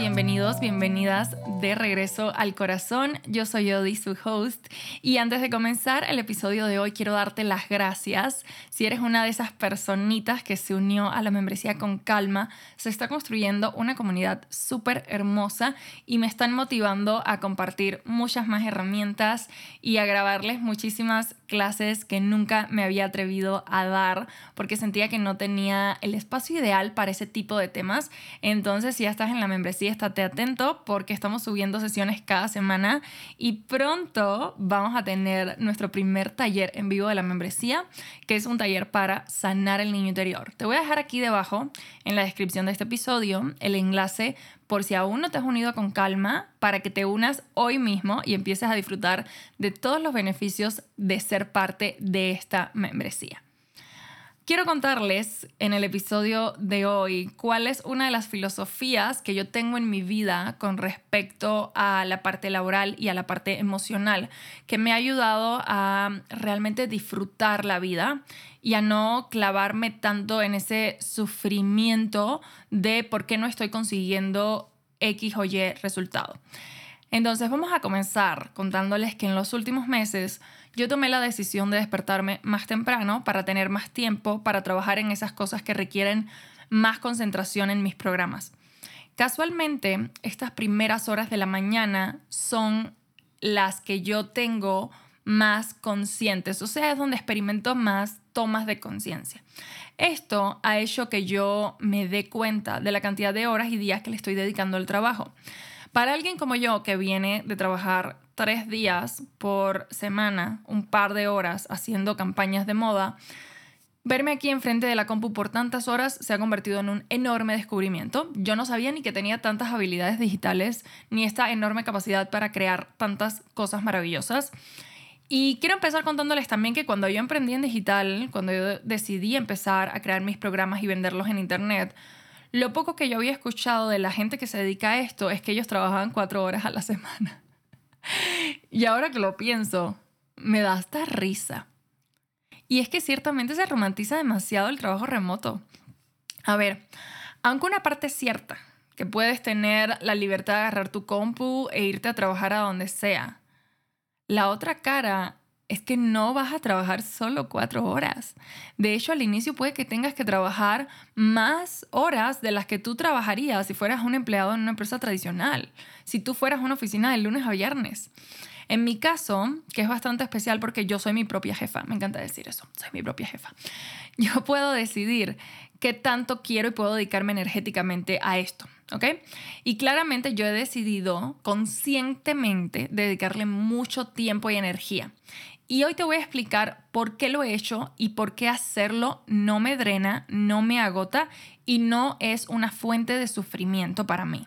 bienvenidos, bienvenidas de regreso al corazón. Yo soy Odi, su host, y antes de comenzar el episodio de hoy quiero darte las gracias. Si eres una de esas personitas que se unió a la membresía con calma, se está construyendo una comunidad súper hermosa y me están motivando a compartir muchas más herramientas y a grabarles muchísimas clases que nunca me había atrevido a dar porque sentía que no tenía el espacio ideal para ese tipo de temas. Entonces, si ya estás en la membresía, estate atento porque estamos subiendo sesiones cada semana y pronto vamos a tener nuestro primer taller en vivo de la membresía, que es un taller para sanar el niño interior. Te voy a dejar aquí debajo en la descripción de este episodio el enlace por si aún no te has unido con calma, para que te unas hoy mismo y empieces a disfrutar de todos los beneficios de ser parte de esta membresía. Quiero contarles en el episodio de hoy cuál es una de las filosofías que yo tengo en mi vida con respecto a la parte laboral y a la parte emocional, que me ha ayudado a realmente disfrutar la vida y a no clavarme tanto en ese sufrimiento de por qué no estoy consiguiendo X o Y resultado. Entonces vamos a comenzar contándoles que en los últimos meses yo tomé la decisión de despertarme más temprano para tener más tiempo para trabajar en esas cosas que requieren más concentración en mis programas. Casualmente, estas primeras horas de la mañana son las que yo tengo más conscientes, o sea, es donde experimento más tomas de conciencia. Esto ha hecho que yo me dé cuenta de la cantidad de horas y días que le estoy dedicando al trabajo. Para alguien como yo que viene de trabajar tres días por semana, un par de horas haciendo campañas de moda, verme aquí enfrente de la compu por tantas horas se ha convertido en un enorme descubrimiento. Yo no sabía ni que tenía tantas habilidades digitales, ni esta enorme capacidad para crear tantas cosas maravillosas. Y quiero empezar contándoles también que cuando yo emprendí en digital, cuando yo decidí empezar a crear mis programas y venderlos en Internet, lo poco que yo había escuchado de la gente que se dedica a esto es que ellos trabajaban cuatro horas a la semana. Y ahora que lo pienso, me da hasta risa. Y es que ciertamente se romantiza demasiado el trabajo remoto. A ver, aunque una parte es cierta, que puedes tener la libertad de agarrar tu compu e irte a trabajar a donde sea, la otra cara es que no vas a trabajar solo cuatro horas. De hecho, al inicio puede que tengas que trabajar más horas de las que tú trabajarías si fueras un empleado en una empresa tradicional, si tú fueras una oficina de lunes a viernes. En mi caso, que es bastante especial porque yo soy mi propia jefa, me encanta decir eso, soy mi propia jefa, yo puedo decidir qué tanto quiero y puedo dedicarme energéticamente a esto. ¿ok? Y claramente yo he decidido conscientemente dedicarle mucho tiempo y energía. Y hoy te voy a explicar por qué lo he hecho y por qué hacerlo no me drena, no me agota y no es una fuente de sufrimiento para mí.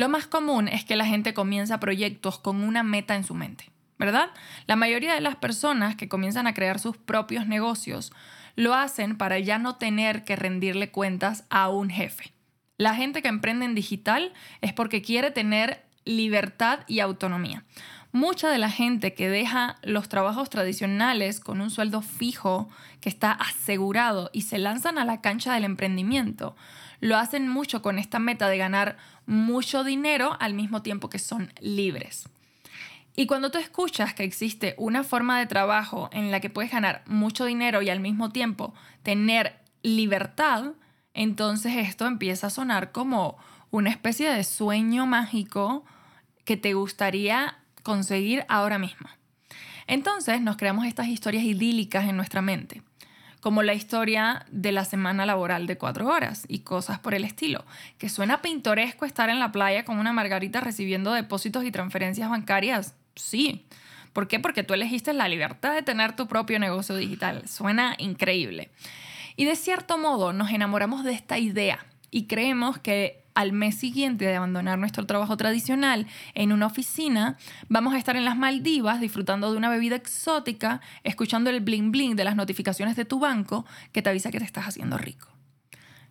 Lo más común es que la gente comienza proyectos con una meta en su mente, ¿verdad? La mayoría de las personas que comienzan a crear sus propios negocios lo hacen para ya no tener que rendirle cuentas a un jefe. La gente que emprende en digital es porque quiere tener libertad y autonomía. Mucha de la gente que deja los trabajos tradicionales con un sueldo fijo que está asegurado y se lanzan a la cancha del emprendimiento, lo hacen mucho con esta meta de ganar mucho dinero al mismo tiempo que son libres. Y cuando tú escuchas que existe una forma de trabajo en la que puedes ganar mucho dinero y al mismo tiempo tener libertad, entonces esto empieza a sonar como una especie de sueño mágico que te gustaría conseguir ahora mismo. Entonces nos creamos estas historias idílicas en nuestra mente, como la historia de la semana laboral de cuatro horas y cosas por el estilo, que suena pintoresco estar en la playa con una margarita recibiendo depósitos y transferencias bancarias. Sí. ¿Por qué? Porque tú elegiste la libertad de tener tu propio negocio digital. Suena increíble. Y de cierto modo nos enamoramos de esta idea y creemos que al mes siguiente de abandonar nuestro trabajo tradicional en una oficina, vamos a estar en las Maldivas disfrutando de una bebida exótica, escuchando el bling bling de las notificaciones de tu banco que te avisa que te estás haciendo rico.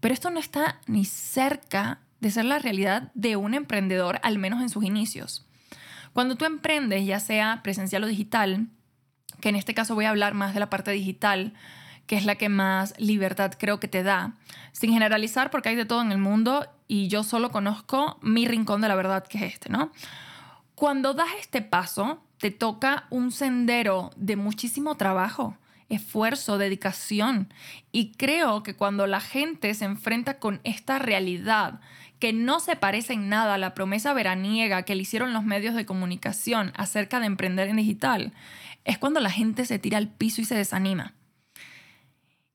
Pero esto no está ni cerca de ser la realidad de un emprendedor, al menos en sus inicios. Cuando tú emprendes, ya sea presencial o digital, que en este caso voy a hablar más de la parte digital, que es la que más libertad creo que te da, sin generalizar porque hay de todo en el mundo y yo solo conozco mi rincón de la verdad que es este, ¿no? Cuando das este paso, te toca un sendero de muchísimo trabajo, esfuerzo, dedicación. Y creo que cuando la gente se enfrenta con esta realidad, que no se parece en nada a la promesa veraniega que le hicieron los medios de comunicación acerca de emprender en digital, es cuando la gente se tira al piso y se desanima.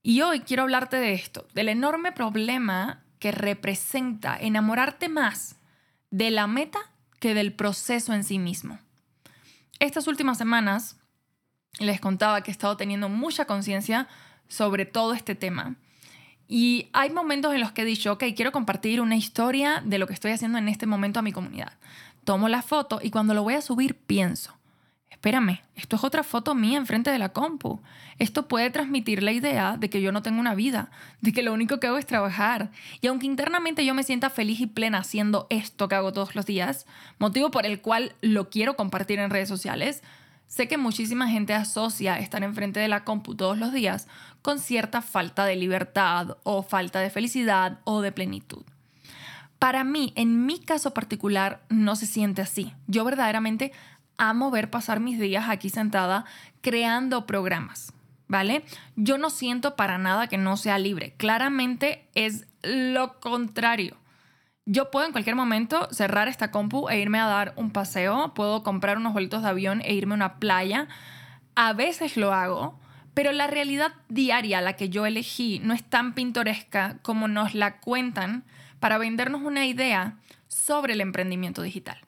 Y hoy quiero hablarte de esto, del enorme problema que representa enamorarte más de la meta que del proceso en sí mismo. Estas últimas semanas les contaba que he estado teniendo mucha conciencia sobre todo este tema. Y hay momentos en los que he dicho, ok, quiero compartir una historia de lo que estoy haciendo en este momento a mi comunidad. Tomo la foto y cuando lo voy a subir pienso, espérame, esto es otra foto mía enfrente de la compu. Esto puede transmitir la idea de que yo no tengo una vida, de que lo único que hago es trabajar. Y aunque internamente yo me sienta feliz y plena haciendo esto que hago todos los días, motivo por el cual lo quiero compartir en redes sociales, sé que muchísima gente asocia estar enfrente de la compu todos los días con cierta falta de libertad o falta de felicidad o de plenitud. Para mí, en mi caso particular, no se siente así. Yo verdaderamente amo ver pasar mis días aquí sentada creando programas, ¿vale? Yo no siento para nada que no sea libre. Claramente es lo contrario. Yo puedo en cualquier momento cerrar esta compu e irme a dar un paseo, puedo comprar unos boletos de avión e irme a una playa. A veces lo hago, pero la realidad diaria, la que yo elegí, no es tan pintoresca como nos la cuentan para vendernos una idea sobre el emprendimiento digital.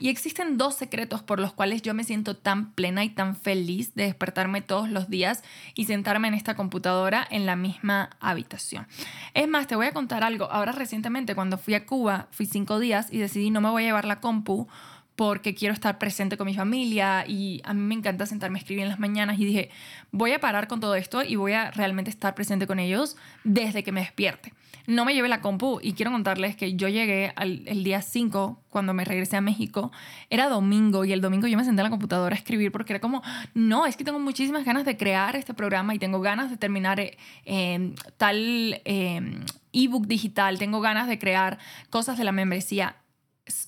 Y existen dos secretos por los cuales yo me siento tan plena y tan feliz de despertarme todos los días y sentarme en esta computadora en la misma habitación. Es más, te voy a contar algo. Ahora recientemente cuando fui a Cuba, fui cinco días y decidí no me voy a llevar la compu porque quiero estar presente con mi familia y a mí me encanta sentarme a escribir en las mañanas y dije, voy a parar con todo esto y voy a realmente estar presente con ellos desde que me despierte. No me llevé la compu y quiero contarles que yo llegué al, el día 5 cuando me regresé a México. Era domingo y el domingo yo me senté en la computadora a escribir porque era como, no, es que tengo muchísimas ganas de crear este programa y tengo ganas de terminar eh, em, tal eh, ebook digital, tengo ganas de crear cosas de la membresía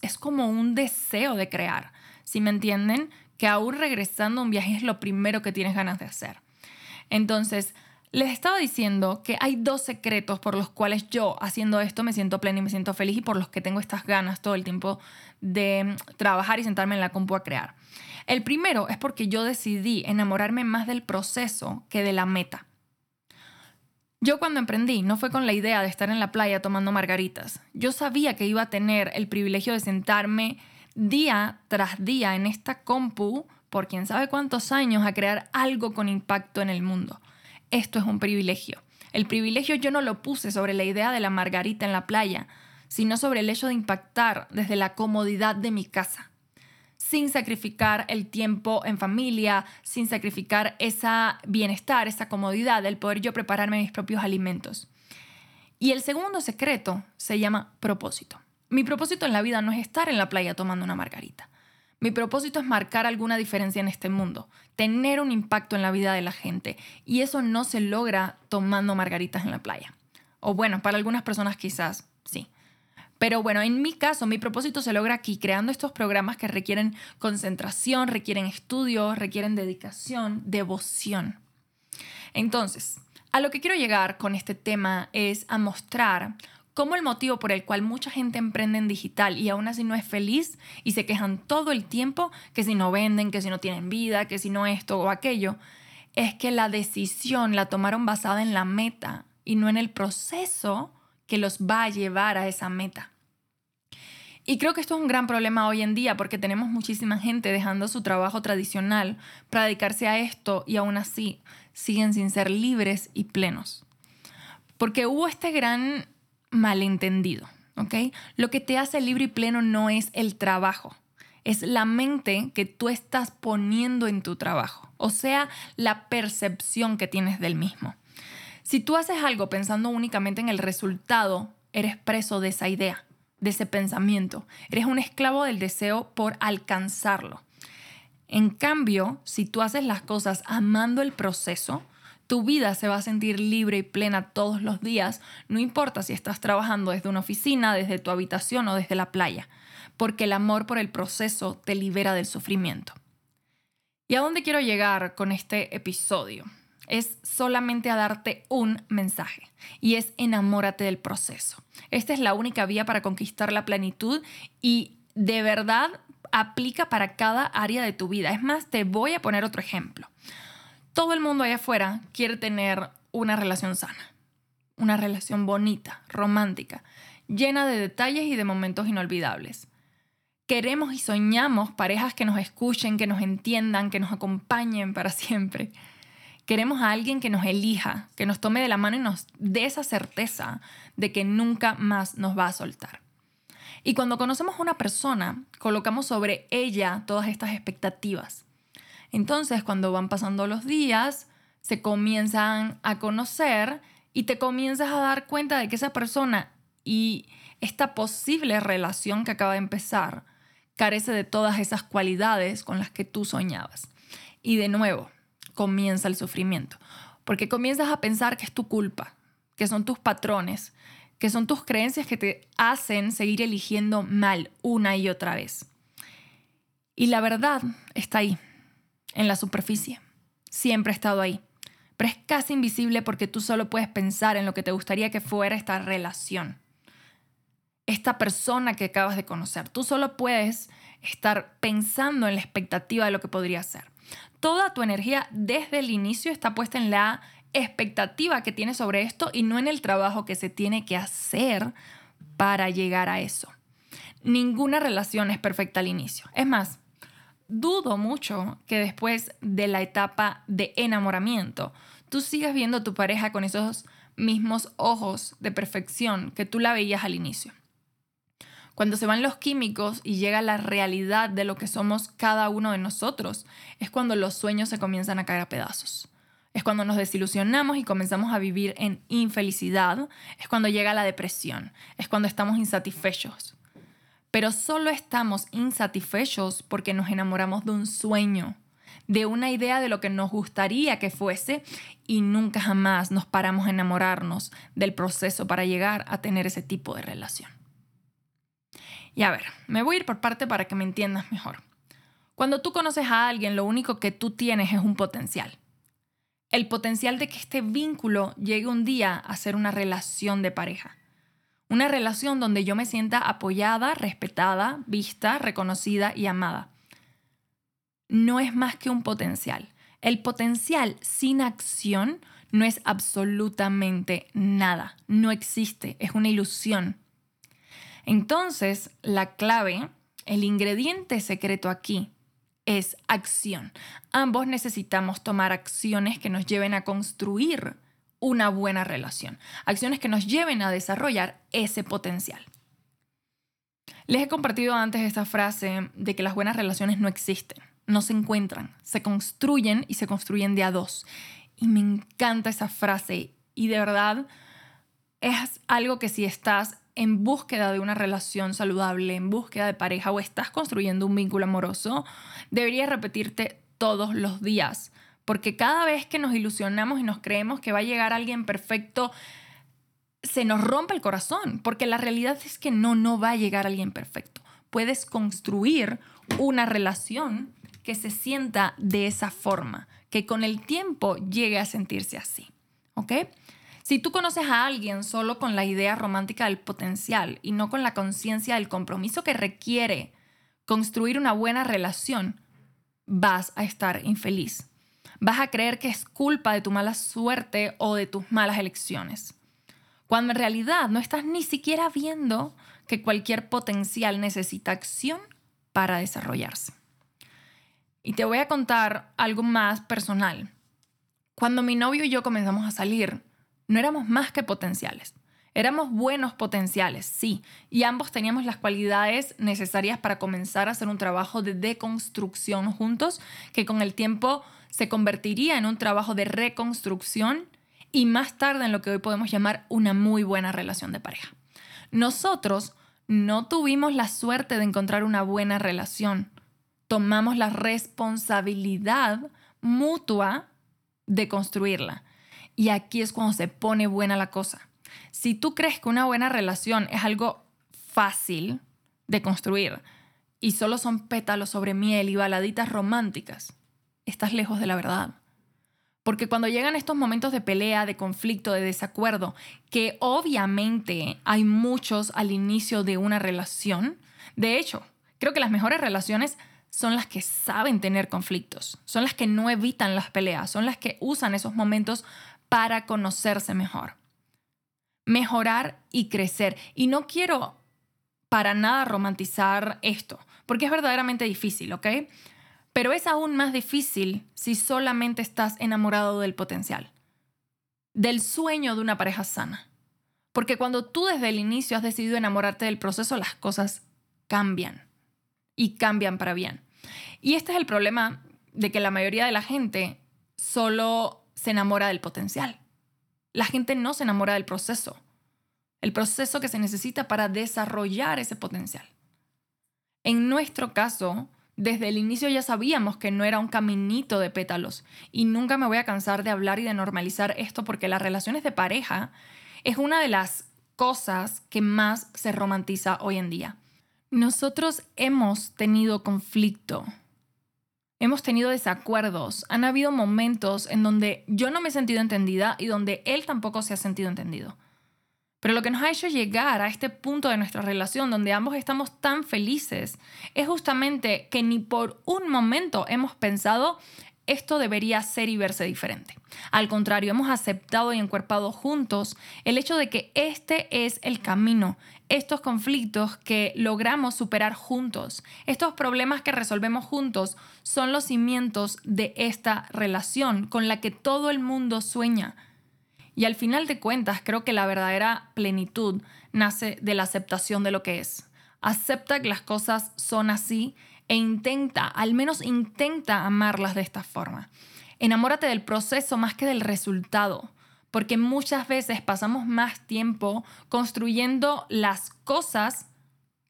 es, como un deseo de crear, si me entienden? Que aún regresando a un viaje es lo primero que tienes ganas de hacer. Entonces, les estaba diciendo que hay dos secretos por los cuales yo haciendo esto me siento plena y me siento feliz y por los que tengo estas ganas todo el tiempo de trabajar y sentarme en la compu a crear. El primero es porque yo decidí enamorarme más del proceso que de la meta. Yo cuando emprendí no fue con la idea de estar en la playa tomando margaritas. Yo sabía que iba a tener el privilegio de sentarme día tras día en esta compu por quién sabe cuántos años a crear algo con impacto en el mundo. Esto es un privilegio. El privilegio yo no lo puse sobre la idea de la margarita en la playa, sino sobre el hecho de impactar desde la comodidad de mi casa sin sacrificar el tiempo en familia, sin sacrificar esa bienestar, esa comodidad, el poder yo prepararme mis propios alimentos. Y el segundo secreto se llama propósito. Mi propósito en la vida no es estar en la playa tomando una margarita. Mi propósito es marcar alguna diferencia en este mundo, tener un impacto en la vida de la gente. Y eso no se logra tomando margaritas en la playa. O bueno, para algunas personas quizás sí. Pero bueno, en mi caso, mi propósito se logra aquí, creando estos programas que requieren concentración, requieren estudio, requieren dedicación, devoción. Entonces, a lo que quiero llegar con este tema es a mostrar cómo el motivo por el cual mucha gente emprende en digital y aún así no es feliz y se quejan todo el tiempo que si no venden, que si no tienen vida, que si no esto o aquello, es que la decisión la tomaron basada en la meta y no en el proceso que los va a llevar a esa meta. Y creo que esto es un gran problema hoy en día porque tenemos muchísima gente dejando su trabajo tradicional para dedicarse a esto y aún así siguen sin ser libres y plenos. Porque hubo este gran malentendido, ¿ok? Lo que te hace libre y pleno no es el trabajo, es la mente que tú estás poniendo en tu trabajo, o sea, la percepción que tienes del mismo. Si tú haces algo pensando únicamente en el resultado, eres preso de esa idea de ese pensamiento. Eres un esclavo del deseo por alcanzarlo. En cambio, si tú haces las cosas amando el proceso, Tu vida se va a sentir libre y plena todos los días, no importa si estás trabajando desde una oficina, desde tu habitación o desde la playa, porque el amor por el proceso te libera del sufrimiento. ¿Y a dónde quiero llegar con este episodio? Es solamente a darte un mensaje y es enamórate del proceso. Esta es la única vía para conquistar la plenitud y de verdad aplica para cada área de tu vida. Es más, te voy a poner otro ejemplo todo el mundo allá afuera quiere tener una relación sana, una relación bonita, romántica, llena de detalles y de momentos inolvidables. Queremos y soñamos parejas que nos escuchen, que nos entiendan, que nos acompañen para siempre. Queremos a alguien que nos elija, que nos tome de la mano y nos dé esa certeza de que nunca más nos va a soltar. Y cuando conocemos a una persona, colocamos sobre ella todas estas expectativas. Entonces, cuando van pasando los días, se comienzan a conocer y te comienzas a dar cuenta de que esa persona y esta posible relación que acaba de empezar carece de todas esas cualidades con las que tú soñabas. Y de nuevo, comienza el sufrimiento, porque comienzas a pensar que es tu culpa, que son tus patrones, que son tus creencias que te hacen seguir eligiendo mal una y otra vez. Y la verdad está ahí, en la superficie. Siempre ha estado ahí. Pero es casi invisible porque tú solo puedes pensar en lo que te gustaría que fuera esta relación. Esta persona que acabas de conocer. Tú solo puedes estar pensando en la expectativa de lo que podría ser. Toda tu energía desde el inicio está puesta en la expectativa que tienes sobre esto y no en el trabajo que se tiene que hacer para llegar a eso. Ninguna relación es perfecta al inicio. Es más, dudo mucho que después de la etapa de enamoramiento, tú sigas viendo a tu pareja con esos mismos ojos de perfección que tú la veías al inicio. Cuando se van los químicos y llega la realidad de lo que somos cada uno de nosotros, es cuando los sueños se comienzan a caer a pedazos. Es cuando nos desilusionamos y comenzamos a vivir en infelicidad. Es cuando llega la depresión. Es cuando estamos insatisfechos pero solo estamos insatisfechos porque nos enamoramos de un sueño, de una idea de lo que nos gustaría que fuese y nunca jamás nos paramos a enamorarnos del proceso para llegar a tener ese tipo de relación. Y a ver, me voy a ir por parte para que me entiendas mejor. Cuando tú conoces a alguien, lo único que tú tienes es un potencial. El potencial de que este vínculo llegue un día a ser una relación de pareja. Una relación donde yo me sienta apoyada, respetada, vista, reconocida y amada. No es más que un potencial. El potencial sin acción no es absolutamente nada. No existe. Es una ilusión. Entonces, la clave, el ingrediente secreto aquí es acción. Ambos necesitamos tomar acciones que nos lleven a construir una buena relación. Acciones que nos lleven a desarrollar ese potencial. Les he compartido antes esta frase de que las buenas relaciones no existen, no se encuentran, se construyen y se construyen de a dos. Y me encanta esa frase y de verdad es algo que si estás en búsqueda de una relación saludable, en búsqueda de pareja o estás construyendo un vínculo amoroso, deberías repetirte todos los días porque cada vez que nos ilusionamos y nos creemos que va a llegar alguien perfecto, se nos rompe el corazón, porque la realidad es que no, no va a llegar alguien perfecto. Puedes construir una relación que se sienta de esa forma, que con el tiempo llegue a sentirse así. ¿Ok? Si tú conoces a alguien solo con la idea romántica del potencial y no con la conciencia del compromiso que requiere construir una buena relación, vas a estar infeliz vas a creer que es culpa de tu mala suerte o de tus malas elecciones. Cuando en realidad no estás ni siquiera viendo que cualquier potencial necesita acción para desarrollarse. Y te voy a contar algo más personal. Cuando mi novio y yo comenzamos a salir, no éramos más que potenciales. Éramos buenos potenciales, sí, y ambos teníamos las cualidades necesarias para comenzar a hacer un trabajo de deconstrucción juntos que con el tiempo se convertiría en un trabajo de reconstrucción y más tarde en lo que hoy podemos llamar una muy buena relación de pareja. Nosotros no tuvimos la suerte de encontrar una buena relación. Tomamos la responsabilidad mutua de construirla. Y aquí es cuando se pone buena la cosa. Si tú crees que una buena relación es algo fácil de construir y solo son pétalos sobre miel y baladitas románticas, estás lejos de la verdad. Porque cuando llegan estos momentos de pelea, de conflicto, de desacuerdo, que obviamente hay muchos al inicio de una relación, de hecho, creo que las mejores relaciones son las que saben tener conflictos, son las que no evitan las peleas, son las que usan esos momentos para conocerse mejor, mejorar y crecer. Y no quiero para nada romantizar esto, porque es verdaderamente difícil, ¿ok? Pero es aún más difícil si solamente estás enamorado del potencial, del sueño de una pareja sana. Porque cuando tú desde el inicio has decidido enamorarte del proceso, las cosas cambian y cambian para bien. Y este es el problema de que la mayoría de la gente solo se enamora del potencial. La gente no se enamora del proceso, el proceso que se necesita para desarrollar ese potencial. En nuestro caso, desde el inicio ya sabíamos que no era un caminito de pétalos y nunca me voy a cansar de hablar y de normalizar esto porque las relaciones de pareja es una de las cosas que más se romantiza hoy en día. Nosotros hemos tenido conflicto, hemos tenido desacuerdos, han habido momentos en donde yo no me he sentido entendida y donde él tampoco se ha sentido entendido. Pero lo que nos ha hecho llegar a este punto de nuestra relación donde ambos estamos tan felices es justamente que ni por un momento hemos pensado esto debería ser y verse diferente. Al contrario, hemos aceptado y encuerpado juntos el hecho de que este es el camino, estos conflictos que logramos superar juntos, estos problemas que resolvemos juntos son los cimientos de esta relación con la que todo el mundo sueña y al final de cuentas, creo que la verdadera plenitud nace de la aceptación de lo que es. Acepta que las cosas son así e intenta, al menos intenta amarlas de esta forma. Enamórate del proceso más que del resultado, porque muchas veces pasamos más tiempo construyendo las cosas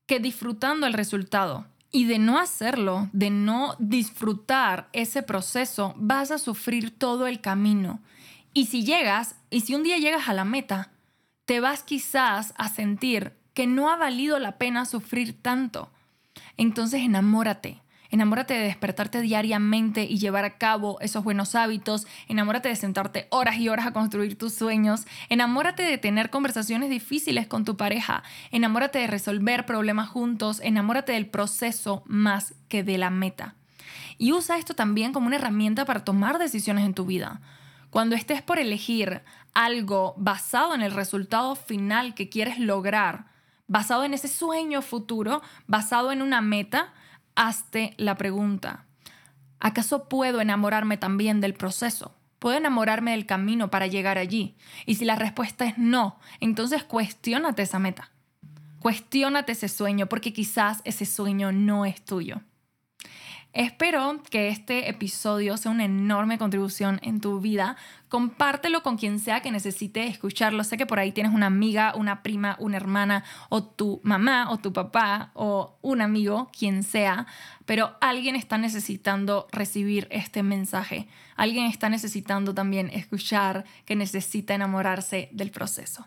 que disfrutando el resultado. Y de no hacerlo, de no disfrutar ese proceso, vas a sufrir todo el camino. Y si llegas, y si un día llegas a la meta, te vas quizás a sentir que no ha valido la pena sufrir tanto. Entonces enamórate. Enamórate de despertarte diariamente y llevar a cabo esos buenos hábitos. Enamórate de sentarte horas y horas a construir tus sueños. Enamórate de tener conversaciones difíciles con tu pareja. Enamórate de resolver problemas juntos. Enamórate del proceso más que de la meta. Y usa esto también como una herramienta para tomar decisiones en tu vida. Cuando estés por elegir algo basado en el resultado final que quieres lograr, basado en ese sueño futuro, basado en una meta, hazte la pregunta, ¿acaso puedo enamorarme también del proceso? ¿Puedo enamorarme del camino para llegar allí? Y si la respuesta es no, entonces cuestiónate esa meta. Cuestiónate ese sueño porque quizás ese sueño no es tuyo. Espero que este episodio sea una enorme contribución en tu vida. Compártelo con quien sea que necesite escucharlo. Sé que por ahí tienes una amiga, una prima, una hermana, o tu mamá, o tu papá, o un amigo, quien sea, pero alguien está necesitando recibir este mensaje. Alguien está necesitando también escuchar que necesita enamorarse del proceso.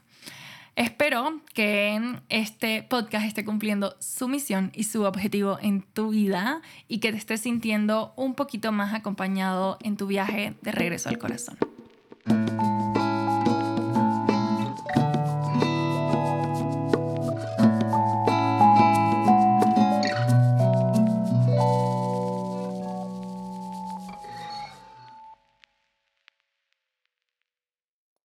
Espero que este podcast esté cumpliendo su misión y su objetivo en tu vida y que te estés sintiendo un poquito más acompañado en tu viaje de regreso al corazón.